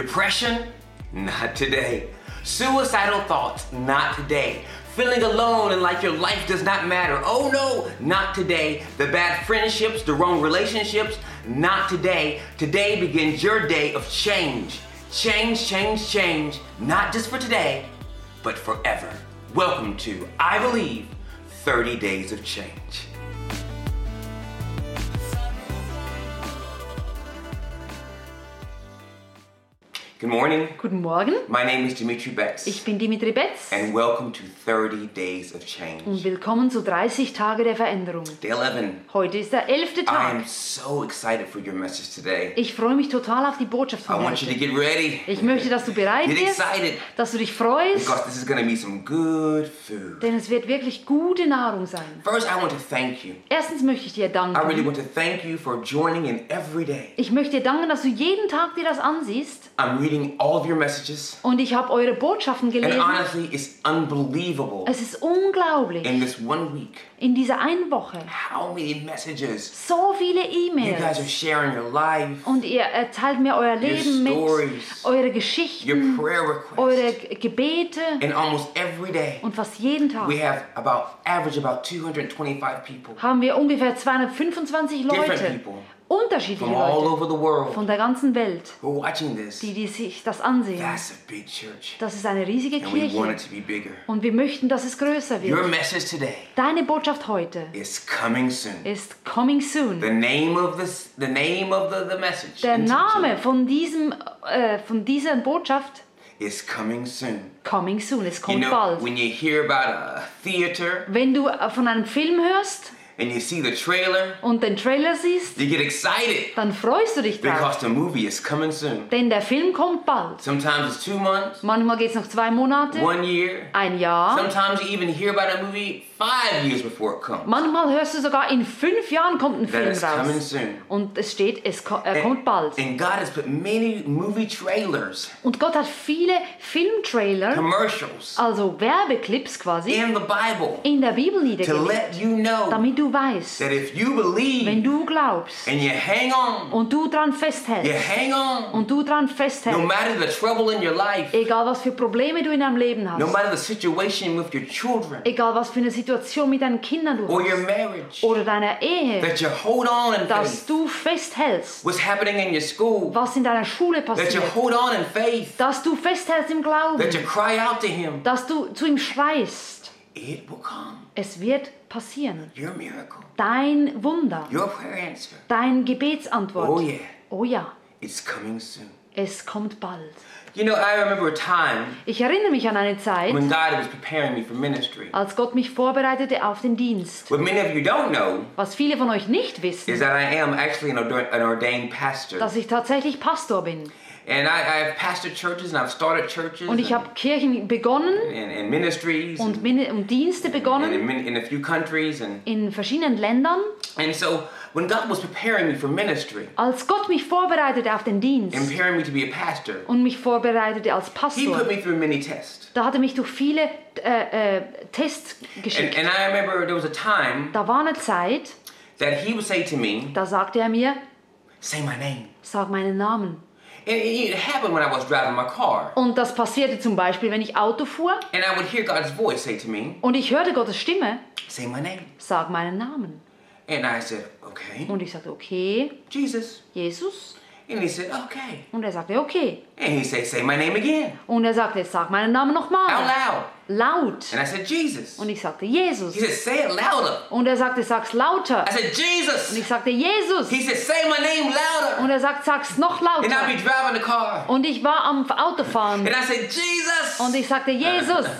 Depression? Not today. Suicidal thoughts? Not today. Feeling alone and like your life does not matter? Oh no, not today. The bad friendships, the wrong relationships? Not today. Today begins your day of change. Change, change, change. Not just for today, but forever. Welcome to, I believe, 30 Days of Change. Good morning. Guten Morgen, My name is Dimitri Betts. ich bin Dimitri Betz and welcome to 30 Days of Change. und willkommen zu 30 Tage der Veränderung. Day 11. Heute ist der elfte I am Tag. so excited for your message today. Ich freue mich total auf die Botschaft I von want you to get ready Ich möchte, dass du bereit Get bist, excited. dass du dich freust, because this is to be some good food. denn es wird wirklich gute Nahrung sein. First, I want to thank you. Erstens möchte ich dir I really danken. want to thank you for joining in every day. Ich möchte dir danken, dass du jeden Tag dir das ansiehst I'm reading all of your messages, und ich habe eure Botschaften and gelesen. honestly, it's unbelievable. Es ist unglaublich, in this one week in dieser einen Woche. how many messages so viele you guys are E-Mails sharing your life, und ihr erzählt mir euer Leben mit, stories, eure your Geschichten, prayer requests. eure Gebete. And almost every day, und fast jeden Tag we have about average about 225 people. haben wir ungefähr 225 Different Leute, people. Unterschiedliche from all Leute over the world von der ganzen Welt, who are watching this. die, die sich das ansehen. That's a big church. Das ist eine riesige And we want it Kirche to be bigger. und wir möchten, dass es größer Your wird. message today Deine Botschaft heute is coming soon. ist Coming Soon. The name of this the name of the, the message Der Name von, diesem, äh, von dieser Botschaft, is coming soon. Coming Soon, es You kommt know, bald. when you hear about a theater Wenn du äh, von einem Film hörst and you see the trailer, und den Trailer siehst, you get excited dann freust du dich drauf. because the movie is coming soon. Denn der Film kommt bald. Sometimes it's two months, Manchmal geht es noch zwei Monate, one year. ein Jahr. Sometimes you even hear about a movie five years before it comes. Manchmal hörst du sogar, in fünf Jahren kommt ein That Film it's coming raus. soon. Und es steht, es ko er kommt bald. And God has put many movie trailers, Und Gott hat viele Filmtrailer, commercials also Werbeclips quasi, in the Bible in der Bibel to niedergelegt, let you know damit du weißt, that if you wenn believe du glaubst and you hang on, und du dran you festhältst hang on, und du dran no festhältst, matter the trouble in your life, egal was für Probleme du in deinem Leben no hast, matter the situation with your children egal was für eine Situation mit deinen Kindern du or your hast marriage, oder deiner Ehe, that you hold on in dass faith. du festhältst, What's happening in your school, was in deiner Schule that you passiert, hold on in faith, dass du festhältst im Glauben, that you cry out to Him. dass du zu ihm schreist. It will come. Es wird passieren. Your miracle, Dein Wunder, your prayer answer. dein Gebetsantwort. Oh, yeah. Oh ja, It's coming soon. es kommt bald. You know, I remember a time Ich erinnere mich an eine Zeit, when God was preparing me for ministry. als Gott mich vorbereitete auf den Dienst. What many of you don't know Was viele von euch nicht is wissen, that I am actually an ordained pastor. dass ich tatsächlich Pastor bin. And I, I have pastored churches and I've started churches Und ich and, habe Kirchen begonnen and, and ministries und, and, und Dienste and in, begonnen in a few countries. And, in verschiedenen Ländern. and so when God was preparing me for ministry Als Gott mich vorbereitete auf den and Dienst preparing me to be a pastor, und mich vorbereitete als He Pastor, put me through many tests. da hat er mich durch viele äh, äh, Tests And, geschickt. and I remember there was a time Da war eine Zeit, that He would say to me, da sagte er mir, Say my name. sag meinen Namen. It, happened when I was driving my car. Und das passierte zum Beispiel, wenn ich Auto fuhr And I would hear God's voice say to me, und ich hörte Gottes Stimme, Say my name. sag meinen Namen. And I said, Okay, Und ich sagte, okay, Jesus. Jesus. And he said, Okay. Und er sagte, okay. And he said, Say my name again. Und er sagte, sag meinen Namen Out nochmal. loud. Laut. And I said, Jesus. Und ich sagte, Jesus. He said, Say it louder. Und er sagte, sag's lauter. I said, Und Jesus. ich sagte, Jesus. He said, Say my name louder. Und er sagt, sag's noch And I'd be lauter. driving the car. Und ich war am Autofahren. And I said, Jesus. Und ich sagte, Jesus.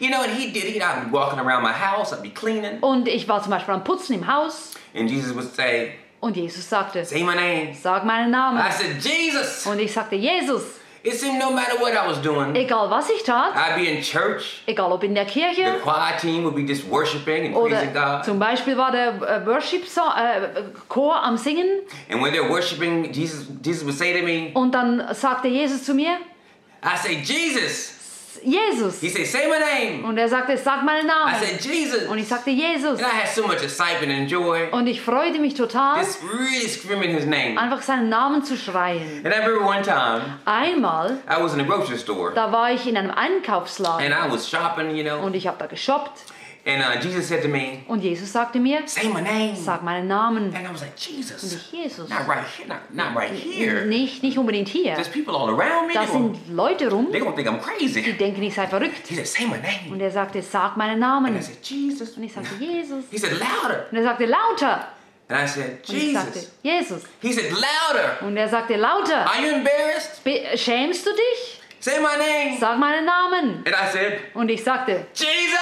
You know what he did? He'd I'd be walking around my house, I'd be cleaning. Und ich war zum Beispiel am Putzen im Haus. And Jesus would say, Und Jesus sagte, Say my name. sag meinen Namen. I said, Jesus. Und ich sagte, Jesus. It seemed no matter what I was doing, Egal was ich tat, I'd be in church. egal ob in der Kirche. The choir team would be just worshiping and praising God. zum Beispiel war der äh, Worship Song, äh, Chor am Singen And when they're worshiping, Jesus, Jesus would say to me, und dann sagte Jesus zu mir, I say, Jesus. Jesus. He said, Say my name. Und er sagte, sag meinen I Namen. said, Jesus. Und ich sagte, Jesus. And I had so much excitement and joy. Und ich freute mich total, Just really screaming his name. einfach seinen Namen zu schreien. And I remember one time Einmal, I was in a grocery store da war ich in einem Einkaufsladen and I was shopping, you know. und ich habe da geshoppt. And uh, Jesus said to me, Und Jesus sagte mir, Say my name. sag meinen Namen. And I was like, Und Jesus. ich, Jesus. Not right here. Not, not right here. Nicht, nicht unbedingt hier. There's people all around me. Da sind Leute rum, they're gonna think I'm die crazy. denken, ich sei verrückt. He said, Say my name. Und er sagte, sag meinen And I Namen. said, Jesus. Und ich sagte, Jesus. He said, Louder. Und er sagte, lauter. And I said, Und ich sagte, Jesus. Jesus. He said, Louder. Und er sagte, lauter. Are you embarrassed? Be schämst du dich? Say my name. Sag meinen Namen. And I said, Und ich sagte, Jesus.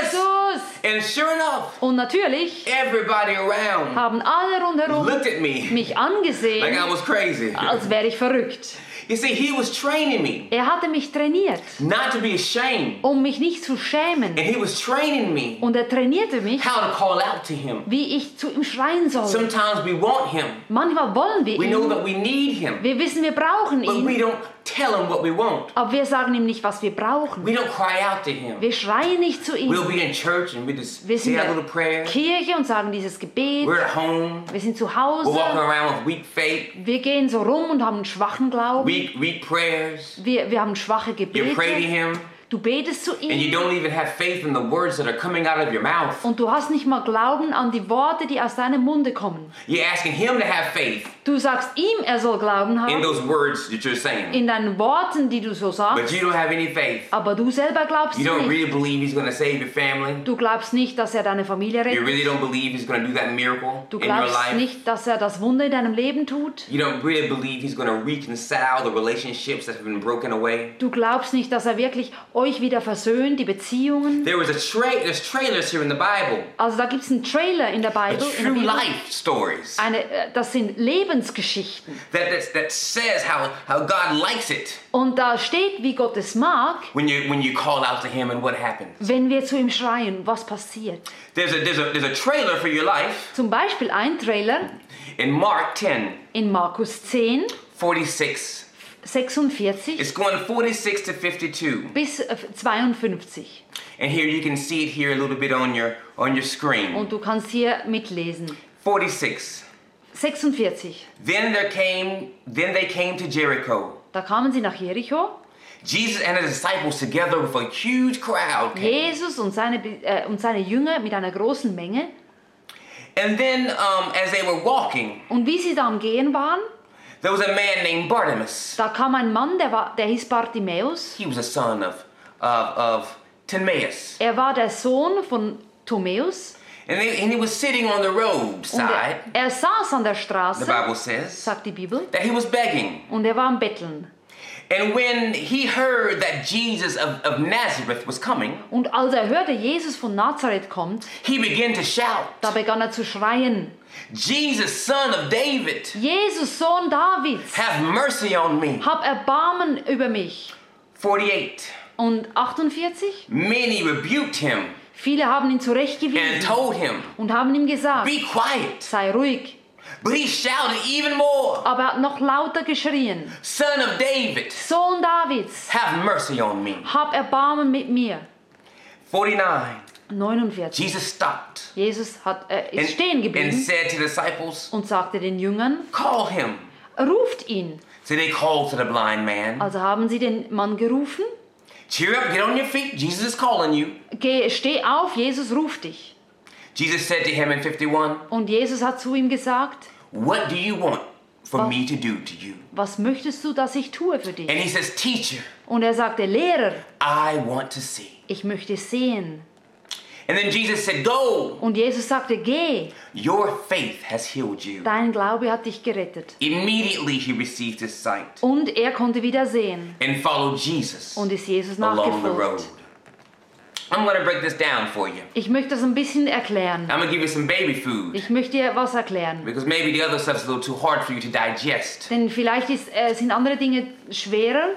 Jesus. And sure enough, Und natürlich everybody around haben alle rundherum looked at me mich like angesehen, I was crazy. als wäre ich verrückt. You see, he was training me Er hatte mich trainiert, not to be ashamed. um mich nicht zu schämen. And he was training me Und er trainierte mich, how to call out to him. wie ich zu ihm schreien soll. Sometimes we want him. Manchmal wollen wir We know ihn. that we need him. Wir wissen, wir brauchen But we ihn. don't tell him what we want. Aber wir sagen ihm nicht, was wir brauchen. We don't cry out to him. Wir schreien nicht zu We'll ihm. be in church and we just Wir sind say in our little prayer. der Kirche und sagen dieses Gebet. We're at home. Wir sind zu We're walking Hause. around with weak faith, Wir gehen so rum und haben einen schwachen Glauben. weak, weak prayers. Wir, wir haben schwache You pray to Gebete. him Du betest zu and you ihm. don't even have faith in the words that are coming out of your mouth. Und du hast nicht mal Glauben an die Worte, die aus deinem Munde kommen. You're asking him to have faith Du sagst ihm, er soll Glauben in haben. those words that you're saying. In deinen Worten, die du so But sagst. you don't have any faith. Aber du selber glaubst You don't nicht. really believe he's going to save your family. Du glaubst nicht, dass er deine Familie You rettet. really don't believe he's going to do that miracle Du in your glaubst life. nicht, dass er das Wunder in deinem Leben tut. You don't really believe he's going to reconcile the relationships that have been broken away. Du glaubst nicht, dass er wirklich euch wieder versöhnt, die Beziehungen. There was a tra- there's trailers here in the Bible, Also da gibt es einen Trailer in der a Bibel. Der true life stories Eine, äh, das sind Lebensgeschichten. that, that that says how how God likes it Und da steht, wie Gott es mag, when you when you call out to Him and what happens. wenn wir zu ihm schreien, was passiert. There's a there's a there's a trailer for your life Zum Beispiel ein Trailer in Mark 10, in Markus 10, 46. 46 It's going 46 to 52. bis äh, 52. And here you can see it here a little bit on your on your screen. Und du kannst hier mitlesen. 46. 46. Then there came then they came to Jericho. Da kamen sie nach Jericho. Jesus and his disciples together with a huge crowd. came. Jesus und seine, äh, und seine Jünger mit einer großen Menge. And then um, as they were walking, Und wie sie da am Gehen waren, there was a man named Bartimaeus. da kam ein Mann, der, war, der hieß Bartimäus. He was a son of of, of Timaeus. Er war der Sohn von Timäus. And, they, and he was sitting on the Und er, er saß an der Straße. the Bible says, sagt die Bibel, that he was begging. und er war am Betteln. And when he heard that Jesus of, of Nazareth was coming, Und als er hörte, Jesus von Nazareth kommt, he began to shout, da begann er zu schreien, Jesus, son of David, Jesus, Sohn Davids, have mercy on me. hab Erbarmen über mich. 48. Und 48, Many rebuked him viele haben ihn zurechtgewiesen. and told him, und haben ihm gesagt, Be quiet. sei ruhig. But he shouted even more, Aber er hat noch lauter geschrien, Son of David, Sohn Davids, have mercy on me. hab Erbarmen mit mir. 49. 49. Jesus stopped Jesus hat, äh, and, ist stehen and geblieben said to the disciples, und sagte den Jüngern, Call him. ruft ihn. So they called to the blind man, Also haben sie den Mann gerufen, Cheer up, get on your feet. Jesus is calling you. Geh, steh auf, Jesus ruft dich. Jesus said to him in 51, Und Jesus hat zu ihm gesagt, What do you want for Was? me to do to you? was möchtest du, dass ich tue für dich? And he says, Teacher, Und er sagte, Lehrer, I want to see. ich möchte sehen. And then Jesus said, Go. Und Jesus sagte, geh, Your faith has healed you. dein Glaube hat dich gerettet. Immediately he received his sight Und er konnte wieder sehen and followed Jesus und ist Jesus along the road. nachgefolgt. I'm going to break this down for you. Ich möchte das ein bisschen erklären. I'm to give you some baby food Ich möchte dir was erklären. because maybe the other stuff's a little too hard for you to digest. Denn vielleicht ist, äh, sind andere Dinge schwerer.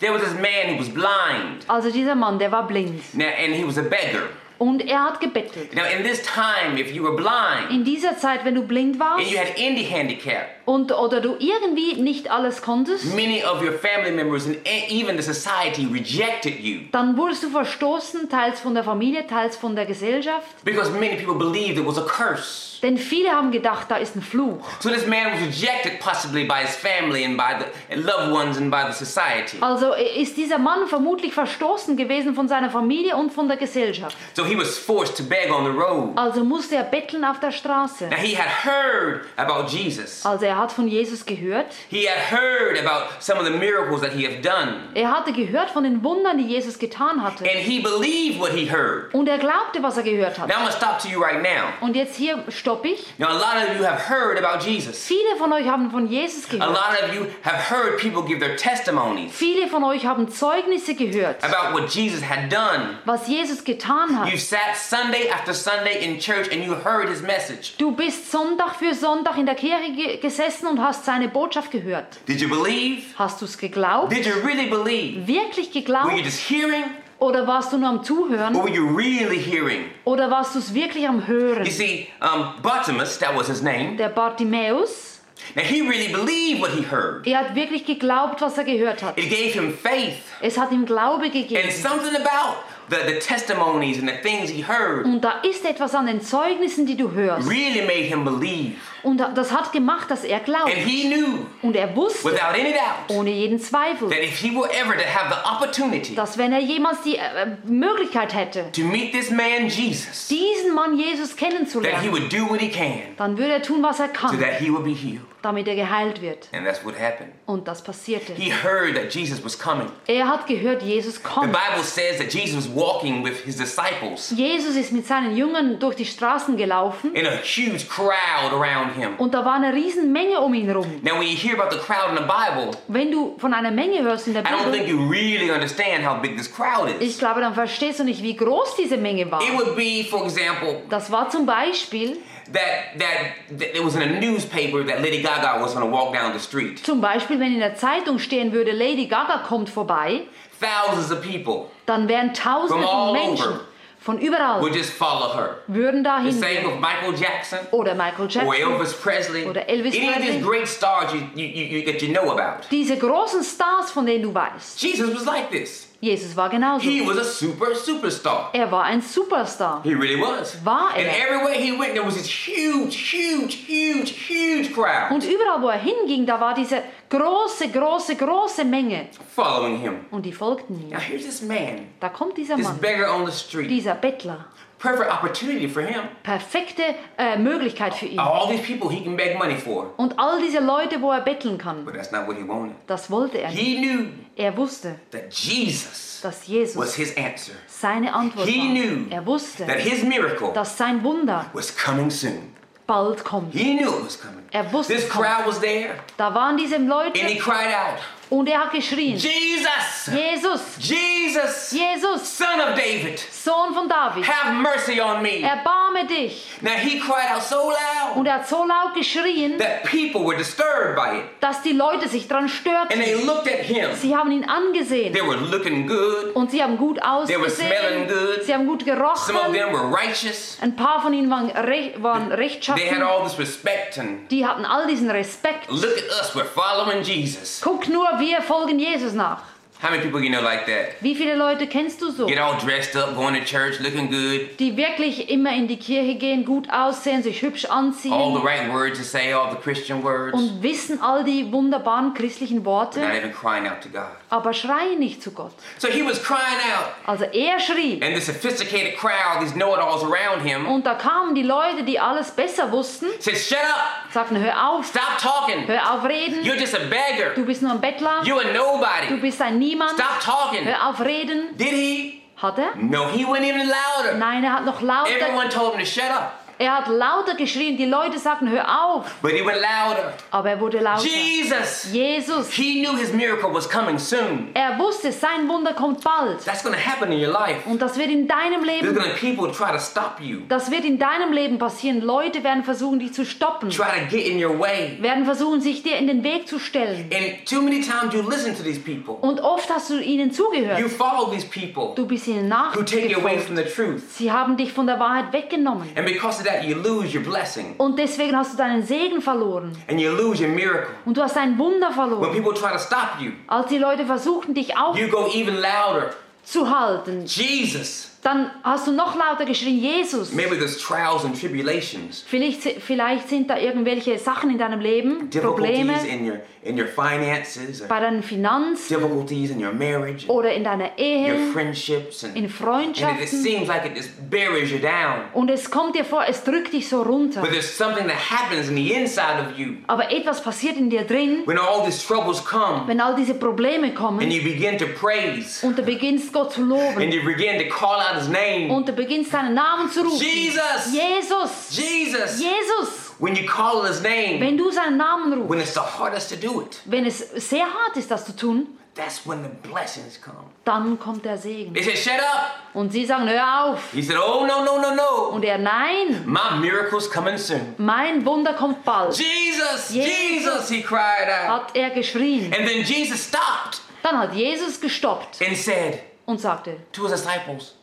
There was this man who was blind Also dieser Mann, der war blind. now, and he was a beggar. Und er hat gebettelt. Now, in this time, if you were blind In dieser Zeit, wenn du blind warst and you had any handicap, und oder du irgendwie nicht alles konntest, many of your family members and e- even the society rejected you dann wurdest du verstoßen, teils von der Familie, teils von der Gesellschaft. because many people believed it was a curse. Denn viele haben gedacht, da ist ein Fluch. So this man was rejected possibly by his family and by the and loved ones and by the society. Also ist dieser Mann vermutlich verstoßen gewesen von seiner Familie und von der Gesellschaft. So he was forced to beg on the road. Also musste er betteln auf der Straße. Now he had heard about Jesus. Also er hat von Jesus gehört. He had heard about some of the miracles that he had done. Er hatte gehört von den Wundern, die Jesus getan hatte. And he believed what he heard. Und er glaubte, was er gehört Now hat. I'm gonna stop to you right now. Und jetzt hier stoppe ich. Now a lot of you have heard about Jesus. Viele von euch haben von Jesus A gehört. lot of you have heard people give their testimonies Viele von euch haben Zeugnisse gehört, about what Jesus had done. was Jesus getan You hat. sat Sunday after Sunday in church and you heard his message. Du bist Sonntag für Sonntag in der Kirche ge- gesessen und hast seine Botschaft gehört. Did you believe? Hast du es geglaubt? Did you really believe? Wirklich Were you geglaubt? just hearing Oder warst du nur am or Zuhören? were you really hearing? Oder warst du es wirklich am Hören? You see, um, Bartimaeus, that was his name. Der Bartimäus, Now he really believed what he heard. er hat wirklich geglaubt, was er gehört hat. It gave him faith Es hat ihm Glaube and gegeben. something about the, the testimonies and the things he heard Und da ist etwas an den Zeugnissen, die du hörst. really made him believe. Und das hat gemacht, dass er glaubt. And he knew Und er wusste, without any doubt ohne jeden Zweifel, that if he were ever to have the opportunity dass wenn er jemals die äh, Möglichkeit hätte, to meet this man Jesus, diesen Mann Jesus that he kennenzulernen, would do what he can dann würde er tun, was er so kann, that he would be healed. Damit er geheilt wird. And that's what happened. Und das passierte. He heard that Jesus was coming. Er hat gehört, Jesus The kommt. Bible says that Jesus was walking with his disciples Jesus ist mit seinen Jüngern durch die Straßen gelaufen in a huge crowd around him. und da war eine riesen Menge um ihn rum. Now, when you hear about the crowd in the Bible, Wenn du von einer Menge hörst in der I don't think Bibel, you really understand how big this crowd ich is. glaube, dann verstehst du nicht, wie groß diese Menge war. It would be, for example, Das war zum Beispiel, that that, that it was in a newspaper that Lady Gaga was to walk down the street. zum Beispiel, wenn in der Zeitung stehen würde, Lady Gaga kommt vorbei, Thousands of people dann wären Tausende von Menschen over. von überall would just follow her. würden The dahin same gehen. with Michael Jackson Oder Michael or Jackson. Elvis Presley, Oder Elvis any of Presley. these great stars you, you, you, that you know about. Diese großen Stars, von denen du weißt. Jesus was like this. Jesus war genauso. He was a super superstar. Er war ein Superstar. He really was. War And er. everywhere he went, there was this huge, huge, huge, huge crowd Und überall, wo er hinging, da war diese große, große, große Menge. following him. Und die folgten Now ihm. here's this man, Da kommt dieser this Mann, beggar on the street. dieser Bettler. Perfect opportunity for him. Perfekte äh, Möglichkeit für ihn. All these people he can beg money for. Und all diese Leute, wo er betteln kann, But that's not what he wanted. das wollte er nicht. He knew Er wusste, that Jesus dass was Jesus his answer. seine Antwort He war. knew Er wusste, that his miracle dass sein Wunder was coming soon. bald kommt. He knew it was coming. Er wusste, This crowd was there, Da waren diese and he Leute cried out, und er hat geschrien, Jesus! Jesus, Jesus! Jesus, Son of David! Sohn von David, Have mercy on me! erbarme dich. Now he cried out so loud Und er hat so laut geschrien, that people were disturbed by it. dass die Leute sich dran And störten. they looked at him. Sie haben ihn angesehen They were looking good. und sie haben gut They were smelling ausgesehen. good. Haben gut Some of gerochen. them were righteous. Ein paar von ihnen waren, re waren They had rechtschaffen. all this respect and Die hatten all diesen Respekt. look at us, we're following Jesus. Guck nur, wir folgen Jesus nach. How many people you know like that? Wie viele Leute kennst du so? Get all dressed up, going to church, looking good, Die wirklich immer in die Kirche gehen, gut aussehen, sich hübsch all the anziehen right words to say, all the Christian words, und wissen all die wunderbaren christlichen not Worte, even crying out to God. aber schreien nicht zu Gott. So he was crying out, Also er schrie and the sophisticated crowd, these know-it-alls around him, und da kamen die Leute, die alles besser wussten, said, "Shut up! sagten, hör auf, Stop talking! hör auf reden, You're just a beggar. du bist nur ein Bettler, You're a du nobody. bist ein Niemand, Stop talking." hör auf reden. Did he? Hat er? No, he went even louder. Nein, er hat noch lauter. Everyone told him to shut up. Er hat lauter geschrien, die Leute sagten, hör auf. But he went louder. Aber er wurde lauter. Jesus! Jesus, He knew his miracle was coming soon. er wusste, sein Wunder kommt bald. That's going to happen in your life. Und das wird in deinem There's Leben, going to be people try to stop you, das wird in deinem Leben passieren. Leute werden versuchen, dich zu stoppen, try to get in your way. werden versuchen, sich dir in den Weg zu stellen. And too many times you listen to these people. Und oft hast du ihnen zugehört. You follow these people Du bist ihnen who take you away nachgefolgt. from the truth. Sie haben dich von der Wahrheit weggenommen. And because that, you lose your blessing Und deswegen hast du deinen Segen verloren. and you lose your miracle. Und du hast dein Wunder When verloren. people try to stop you, Als die Leute versuchten, dich you go even louder. aufzuhalten, Jesus. Dann hast du noch lauter geschrien, Jesus. Maybe there's trials and tribulations, Vielleicht, vielleicht sind da irgendwelche Sachen in deinem Leben, Probleme. In your in your finances, bei deinen Finanzen difficulties in your marriage, oder in deiner your Ehe, friendships, and, in and it, Freundschaften. seems like it just buries you down. Und es kommt dir vor, es drückt dich so runter. But there's something that happens in the inside of you. Aber etwas passiert in dir drin, when all these troubles come, wenn all diese Probleme and kommen you begin to praise, und du beginnst Gott zu loben. And you begin to call out His name, und du beginnst seinen Namen zu rufen. Jesus, Jesus! Jesus. Jesus! When you call His name, Wenn du seinen Namen rufst, when it's the hardest to do it, wenn es sehr hart ist, das zu tun, that's when the blessings come. dann kommt der Segen. They said, "Shut up." Und sie sagen, hör auf. He said, "Oh no, no, no, no! Und er, nein, My miracle's coming soon." mein Wunder kommt bald. Jesus, Jesus. Jesus! He cried out, Hat er geschrien. and then Jesus stopped Dann hat Jesus gestoppt and said und sagte to his disciples,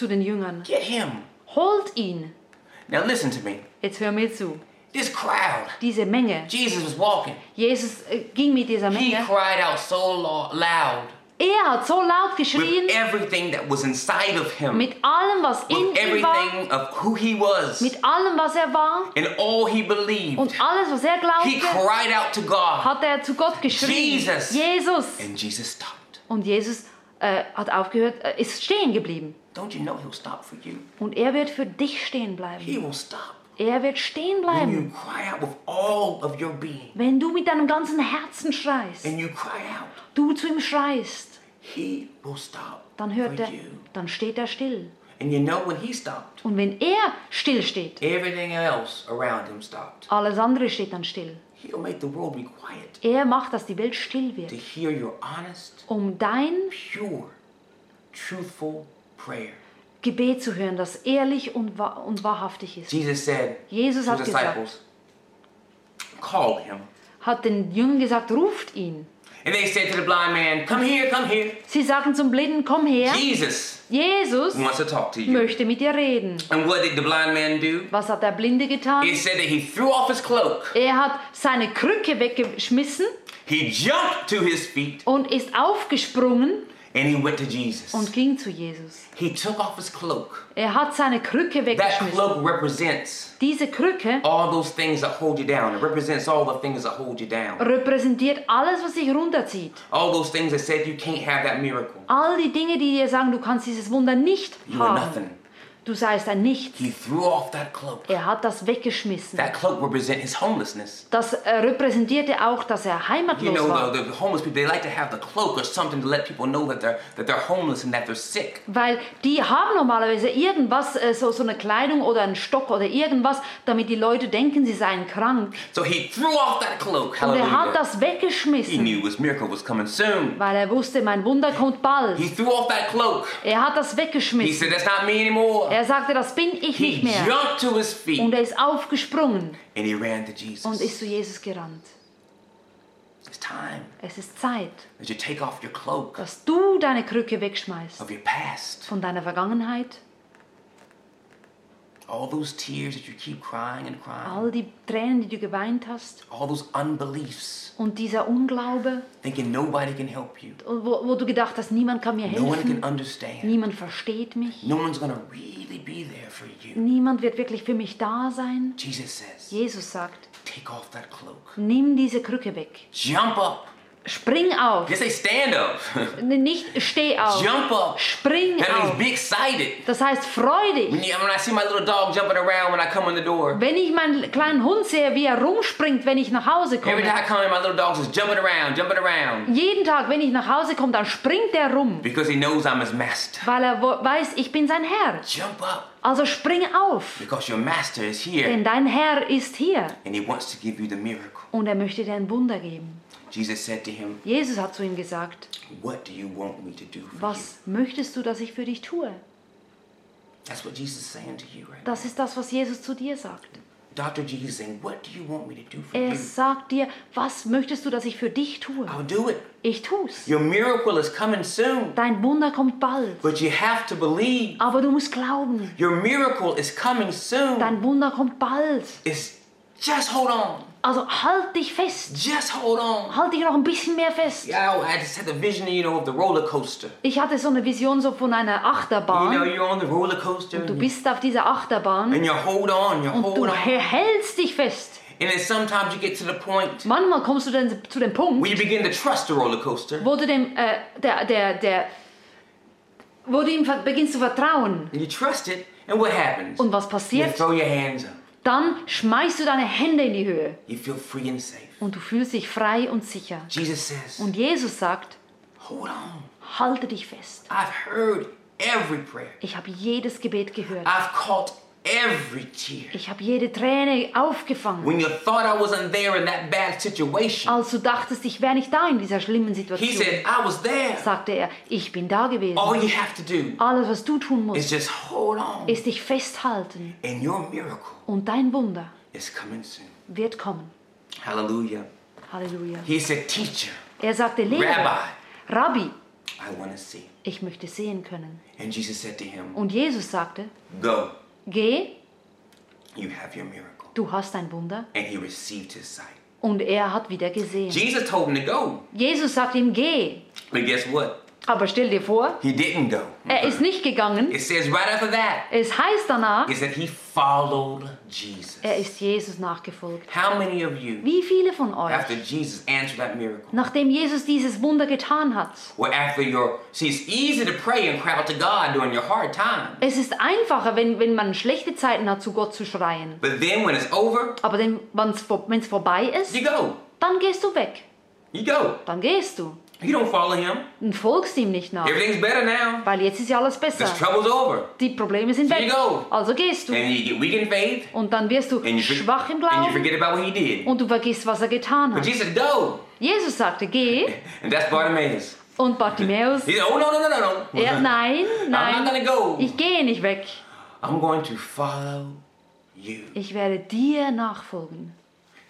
zu den Jüngern, "Get him." holt ihn. Now listen to me. Jetzt hör mir zu. This crowd, Diese Menge. Jesus was walking. Jesus äh, ging mit dieser He Menge. cried out so lo- loud Er hat so laut with geschrien, everything that was inside of him, mit allem, was in with ihm war, everything of who he was, mit allem, was er war and all he believed. und alles, was er He glaubte, cried out to God, hat er zu Gott geschrien. Jesus. Jesus. and Jesus stopped. Und Jesus äh, hat aufgehört, äh, ist stehen geblieben. Don't you know he'll stop for you? Und er wird für dich stehen He bleiben. will stop Er wird stehen when bleiben. you cry out with all of your being, Wenn du mit deinem ganzen Herzen schreist, and you cry out. du zu ihm schreist, He will stop dann for hört er, you. dann steht er still. And you know when he stopped, Und wenn er still steht, everything else around him stopped. alles andere steht dann still. He'll make the world be quiet Er macht, dass die Welt still to wird, hear your honest, um dein pure, truthful prayer. Gebet zu hören, das ehrlich und, wahr und wahrhaftig ist. Jesus said Jesus hat gesagt, call him. hat den Jüngern gesagt, ruft ihn. And they said to the blind man, come here, come here. Sie sagten zum Blinden, komm her. Jesus Jesus wants to talk to you. möchte mit dir reden. And what did the blind man do? Was hat der Blinde getan? It said that he threw off his cloak. Er hat seine Krücke weggeschmissen He jumped to his feet und ist aufgesprungen and he went to Jesus. und ging zu Jesus. He took off his cloak. Er hat seine Krücke That cloak represents Diese Krücke all those things that hold you down. It represents all the things that hold you down. repräsentiert alles, was dich runterzieht. All those things that said you can't have that miracle. All die Dinge, die dir sagen, du kannst dieses Wunder nicht You are nothing. Du seist ein Nichts. He threw off that cloak. Er hat das weggeschmissen. That cloak represents his homelessness. Das äh, repräsentierte auch, dass er You heimatlos know, war. the, the homeless people, they like to have the cloak or something to let people know that they're, that they're homeless and that they're sick. Weil die haben normalerweise irgendwas, äh, so, so eine Kleidung oder einen Stock oder irgendwas, damit die Leute denken, sie seien krank. So he threw off that cloak. Und er hat das He weggeschmissen, knew his miracle was coming soon. weil er wusste, mein Wunder kommt bald. He threw off that cloak. Er hat das He weggeschmissen. said, That's not me anymore. Er sagte, das bin ich He nicht mehr. jumped to his feet Und er ist aufgesprungen and he ran to und Jesus. ist zu Jesus gerannt. It's time Es ist Zeit, that you take off your cloak dass du deine Krücke wegschmeißt of your past. von deiner Vergangenheit. All those tears that you keep crying and crying. All die Tränen, die du geweint hast All those unbeliefs. und dieser Unglaube, Thinking nobody can help you. wo, wo du gedacht hast, niemand kann mir No one can helfen, understand. niemand versteht mich, No one's gonna really be there for you. niemand wird wirklich für mich da sein. Jesus says, Jesus sagt, take off that cloak. nimm diese Krücke weg, Jump up Spring auf. Just say stand up. Nicht steh auf. Jump up. Spring That means auf. be excited. Das heißt, freu dich. When, you, when I see my little dog jumping around when I come in the door. Wenn ich meinen kleinen Hund sehe, wie er rumspringt, wenn ich nach Hause Every time komme. I come in, my little dog's just jumping around, jumping around. Jeden Tag, wenn ich nach Hause komme, dann springt er rum, Because he knows I'm his master. weil er weiß, ich bin sein Herr. Jump up. Also spring auf, Because your master is here. denn dein Herr ist hier And he wants to give you the miracle. und er möchte dir ein Wunder geben. Jesus said to him, Jesus hat zu ihm gesagt, What do you want me to do for you? was möchtest du, dass ich für dich tue? That's what Jesus is saying to you right. Das ist das, was Jesus zu dir sagt. Dr. Jesus is saying, What do you want me to do for Er you? sagt dir, was möchtest du, dass ich für dich tue? I'll do it. Ich tu's. Your miracle is coming soon. Dein Wunder kommt bald. But you have to believe. Aber du musst glauben. Your miracle is coming soon. Dein Wunder kommt bald. It's just hold on. Also halt dich fest. Just hold on. Halt dich noch ein bisschen mehr fest. Yeah, I just had the vision, you know, of the roller coaster. Ich hatte so eine Vision so von einer You know, Achterbahn. you're on the roller coaster Du and, you, bist auf dieser Achterbahn and you hold on, you und hold du on. hältst dich fest. And then sometimes you get to the point Manchmal kommst du dann zu dem Punkt, where you begin to trust the roller coaster. wo du dem, äh, der, der, der, wo du ihm beginnst zu vertrauen. And you trust it, and what happens? Und was You passiert? throw your hands up. Dann schmeißt du deine Hände in die Höhe You feel free and safe. und du fühlst dich frei und sicher. Jesus says, Und Jesus sagt, hold on. halte dich fest. I've heard every prayer. Ich habe jedes Gebet gehört. I've caught every tear. Ich habe jede Träne aufgefangen. When you thought I wasn't there in that bad situation, Als du dachtest, ich wäre nicht da in dieser schlimmen he Situation, said, I was there. sagte er, ich bin da gewesen. All you have to do Alles, was du tun is musst, just hold on. ist dich festhalten. And your miracle Und dein Wunder is coming soon. wird kommen. Hallelujah. Halleluja. He said, Teacher, Er sagte, Lehrer, Rabbi, Rabbi, I want to see. ich möchte sehen können. And Jesus said to him, Und Jesus sagte, Go. Geh, You have your miracle. du hast ein Wunder. And he received his sight. Und er hat wieder gesehen. Jesus told him to go. Jesus sagt ihm, geh. But guess what? Aber stell dir vor, He didn't go. er ist nicht gegangen. It says right after that, Es heißt danach, is that he followed Jesus. er ist Jesus nachgefolgt. How many of you, Wie viele von euch, after Jesus answered that miracle, nachdem Jesus dieses Wunder getan hat, or after your, see, it's easy to pray and cry out to God during your hard time. es ist einfacher, wenn, wenn man schlechte Zeiten hat, zu Gott zu schreien. But then when it's over, Aber wenn es vorbei ist, you go. dann gehst du weg. You go. Dann gehst du. You don't follow him. Und folgst ihm nicht nach. Everything's better now. Weil jetzt ist ja alles besser. This trouble's over. Die Probleme sind Here weg. you go. Also gehst du. And you get weak in faith, Und dann wirst du and you, for- schwach im and you Glauben forget about what he did. und du vergisst, was er getan But hat. Jesus said, go. Jesus sagte, geh. And that's Bartimaeus. Und Bartimäus, He said, oh, no, no, no, no, no. er, nein, I'm not nein, gonna go. ich gehe nicht weg. I'm going to follow you. Ich werde dir nachfolgen.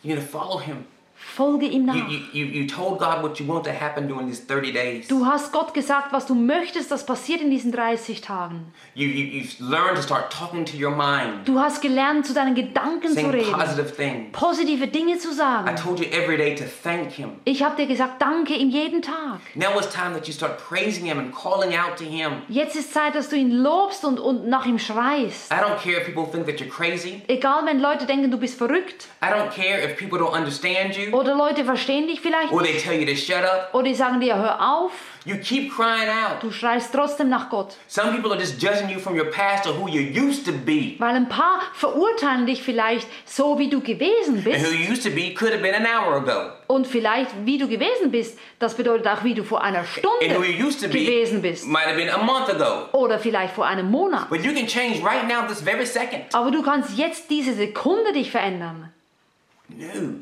You're to follow him. Folge ihm nach. you, you, you told God what you want to happen during these 30 days. Du hast Gott gesagt, was du möchtest, das passiert in diesen 30 Tagen. You, you, you've learned to start talking to your mind, Du hast gelernt, zu deinen Gedanken zu saying reden, positive things. positive Dinge zu I sagen. told you every day to thank him. Ich habe dir gesagt, danke ihm jeden Tag. Now it's time that you start praising him and calling out to him. Jetzt ist Zeit, dass du ihn lobst und, und nach ihm schreist. I don't care if people think that you're crazy. Egal, wenn Leute denken, du bist verrückt I don't care if people don't understand you oder Leute verstehen dich vielleicht or nicht they tell you to shut up. oder die sagen dir, hör auf. You keep crying out. Du schreist trotzdem nach Gott. Some people are just judging you from your past or who you used to be. Weil ein paar verurteilen dich vielleicht so, wie du gewesen And who bist. you used to be could have been an hour ago. Und vielleicht, wie du gewesen bist, das bedeutet auch, wie du vor einer And who you Stunde used to be gewesen bist. might have been a month ago. Oder vielleicht vor einem Monat. But you can change right now, this very second. Aber du kannst jetzt diese Sekunde dich verändern. No.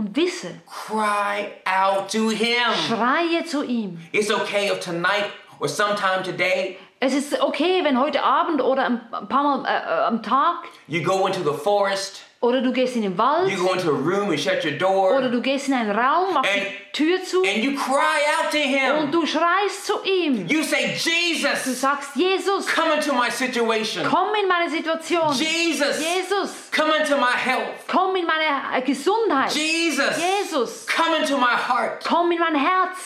Und wisse, Cry out to Him. schreie zu ihm. It's okay if tonight or sometime today Es ist okay, wenn heute Abend oder ein ein paar Mal äh, äh, am Tag you go into the forest, oder du gehst in den Wald you go into a room and shut your door, oder du gehst in einen Raum, machst And- die Tür zu and you cry out to und Him. du schreist zu ihm. You say, Du Jesus, sagst, Jesus, come into my situation. komm in meine Situation. Jesus, Jesus, come into my health. komm in meine Gesundheit. Jesus, Jesus, come into my heart. komm in mein Herz.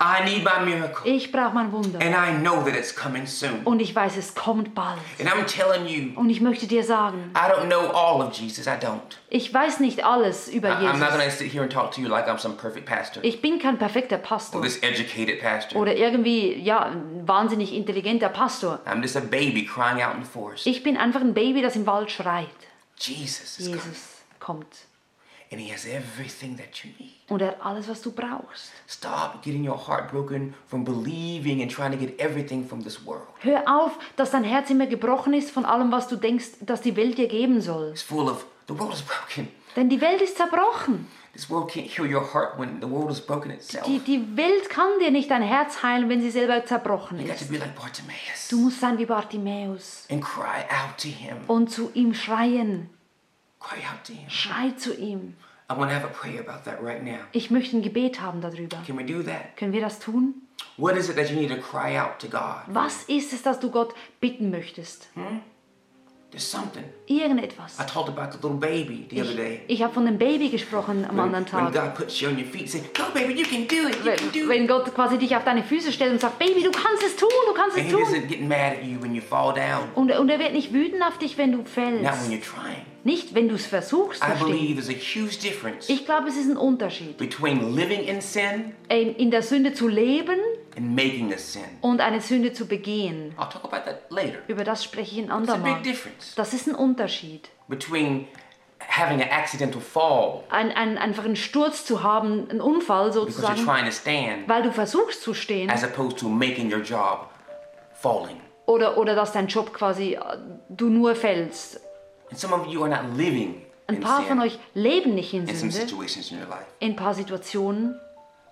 I need my miracle. Ich brauche mein Wunder. And I know that it's coming soon. Und ich weiß, es kommt bald. And I'm telling you, Und ich möchte dir sagen, I don't know all of Jesus. I don't. ich weiß nicht alles über I- I'm not going Jesus. to sit here and talk to you like I'm some perfect pastor Ich bin kein perfekter or Pastor this educated pastor. oder irgendwie, ja, wahnsinnig intelligenter Pastor. I'm just a baby crying out in the forest. Ich bin einfach ein Baby, das im Wald schreit. Jesus is coming. Jesus kommt. And he has everything that you need. Und er hat alles, was du brauchst. Stop getting your heart broken from believing and trying to get everything from this world. Hör auf, dass dein Herz immer gebrochen ist von allem, was du denkst, dass die Welt dir geben soll. It's full of, the world is broken. Denn die Welt ist zerbrochen. This world can't heal your heart when the world is broken itself. Die, die Welt kann dir nicht dein Herz heilen, wenn sie selber zerbrochen You got to ist. be like Bartimaeus Du musst sein wie Bartimäus and cry out to him. und zu ihm schreien. Cry out to him. Schrei zu ihm. I want to have a prayer about that right now. Ich möchte ein Gebet haben darüber. Can we do that? Können wir das tun? What is it that you need to cry out to God? Was ist es, das du Gott bitten möchtest? There's something. Irgendetwas. I talked about the little baby the other Ich, day. ich habe von dem Baby gesprochen am When, anderen when Tag. God puts you on your feet, say, "Go, baby, you can do it. You can do Wenn, wenn it." Gott quasi dich auf deine Füße stellt und sagt, Baby, du kannst es tun, du kannst And es He tun. doesn't get mad at you when you fall down. Und, und er wird nicht wütend auf dich, wenn du Not when fällst. you're trying. Nicht, wenn du es versuchst I believe there's a huge difference Ich glaube, es ist ein Unterschied. between living in sin In in der Sünde zu leben and making a sin. und eine Sünde zu begehen. I'll talk about that later. Über das spreche ich ein It's a andermal. big difference Das ist ein Unterschied. between having an accidental fall Ein, ein, einfach einen Sturz zu haben, einen Unfall because you're sozusagen, trying to stand weil du versuchst zu stehen as opposed to making your job falling. oder, oder dass dein Job quasi, äh, du nur fällst. And some of you are not living Ein in paar von euch leben nicht in in some Sünde, situations in your life, in ein paar Situationen,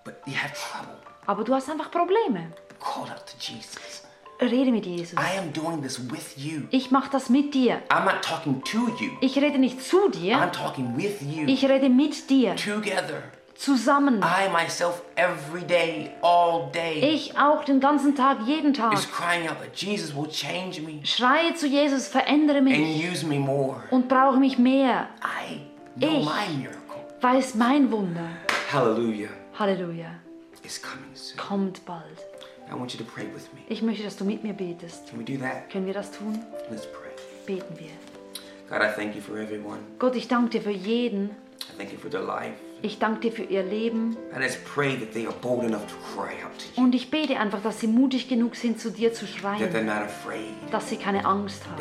but you have trouble. Aber du hast einfach Probleme. Call out to Jesus. Rede mit Jesus. I am doing this with you. Ich mache das mit dir. I'm not talking to you. Ich rede nicht zu dir, I'm talking with you. ich rede mit dir. Together. Zusammen. I myself every day, all day, Ich auch den ganzen Tag, jeden Tag. is crying out that Jesus will change me Schreie zu Jesus, verändere and mich use me more. und brauche mich mehr. I know Ich. my miracle. Weiß mein Wunder. Hallelujah. Halleluja. Is coming soon. Kommt bald. I want you to pray with me. Ich möchte, dass du mit mir betest. Can we do that? Können wir das tun? Let's pray. Beten wir. God, I thank you for everyone. Gott, ich danke dir für jeden. Ich danke dir für ihr Leben. Und ich bete einfach, dass sie mutig genug sind, zu dir zu schreien. Dass sie keine Angst haben.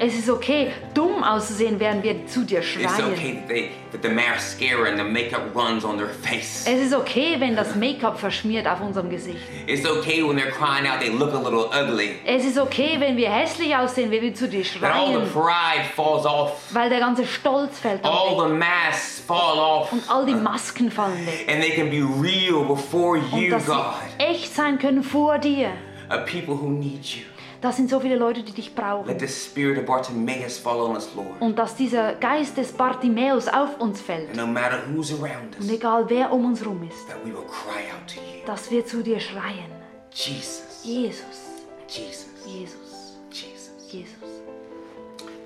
Es ist okay, dumm auszusehen, während wir zu dir schreien. Es ist okay, wenn das Make-up verschmiert auf unserem Gesicht. Es ist okay, wenn wir hässlich aussehen, wenn wir zu dir schreien, weil der ganze Stolz fällt dann all weg the masks fall off, und all die Masken fallen weg. and they can be real before Und you, dass God. sie echt sein können vor dir. A people who need you. Das sind so viele Leute, die dich Let brauchen. the spirit of Bartimaeus fall on us, Lord. Und dass dieser Geist des Bartimäus auf uns fällt. And no matter who's around Und us, egal wer um uns rum ist, that we will cry out to you. dass wir zu dir schreien. Jesus, Jesus, Jesus, Jesus.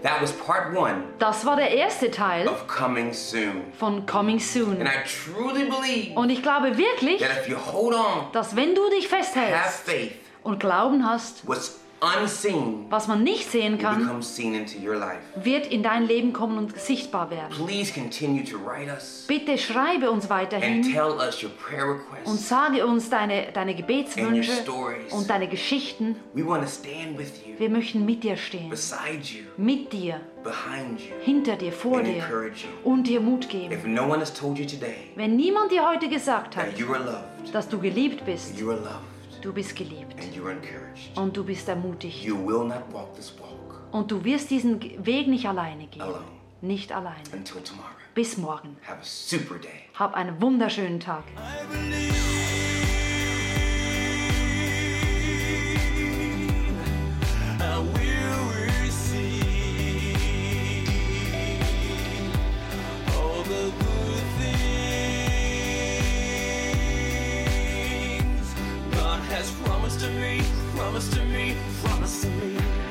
That was part one Das war der erste Teil of coming soon. von Coming Soon. And I truly believe Und ich glaube wirklich, that if you hold on, dass wenn du dich have festhältst faith, und Glauben hast, what's unseen was man nicht sehen kann, become seen into your life. wird in dein Leben kommen und sichtbar werden. Please continue to write us Bitte schreibe uns and weiterhin tell us your prayer und sage uns deine, deine And Gebetswünsche und deine Geschichten. We want to stand with you, Wir möchten mit dir stehen, beside you, mit dir, behind you, hinter dir, vor and dir encourage you. und dir Mut geben. If no one has told you today Wenn niemand dir heute gesagt hat, that you are loved, dass du geliebt bist, you are loved, du bist geliebt and you are encouraged, und du bist ermutigt you will not walk this walk und du wirst diesen Weg nicht alleine gehen. alone Nicht alleine. until tomorrow. Bis morgen. Have a super day. Hab einen wunderschönen Tag. Things God has promised to me, promised to me, promised to me.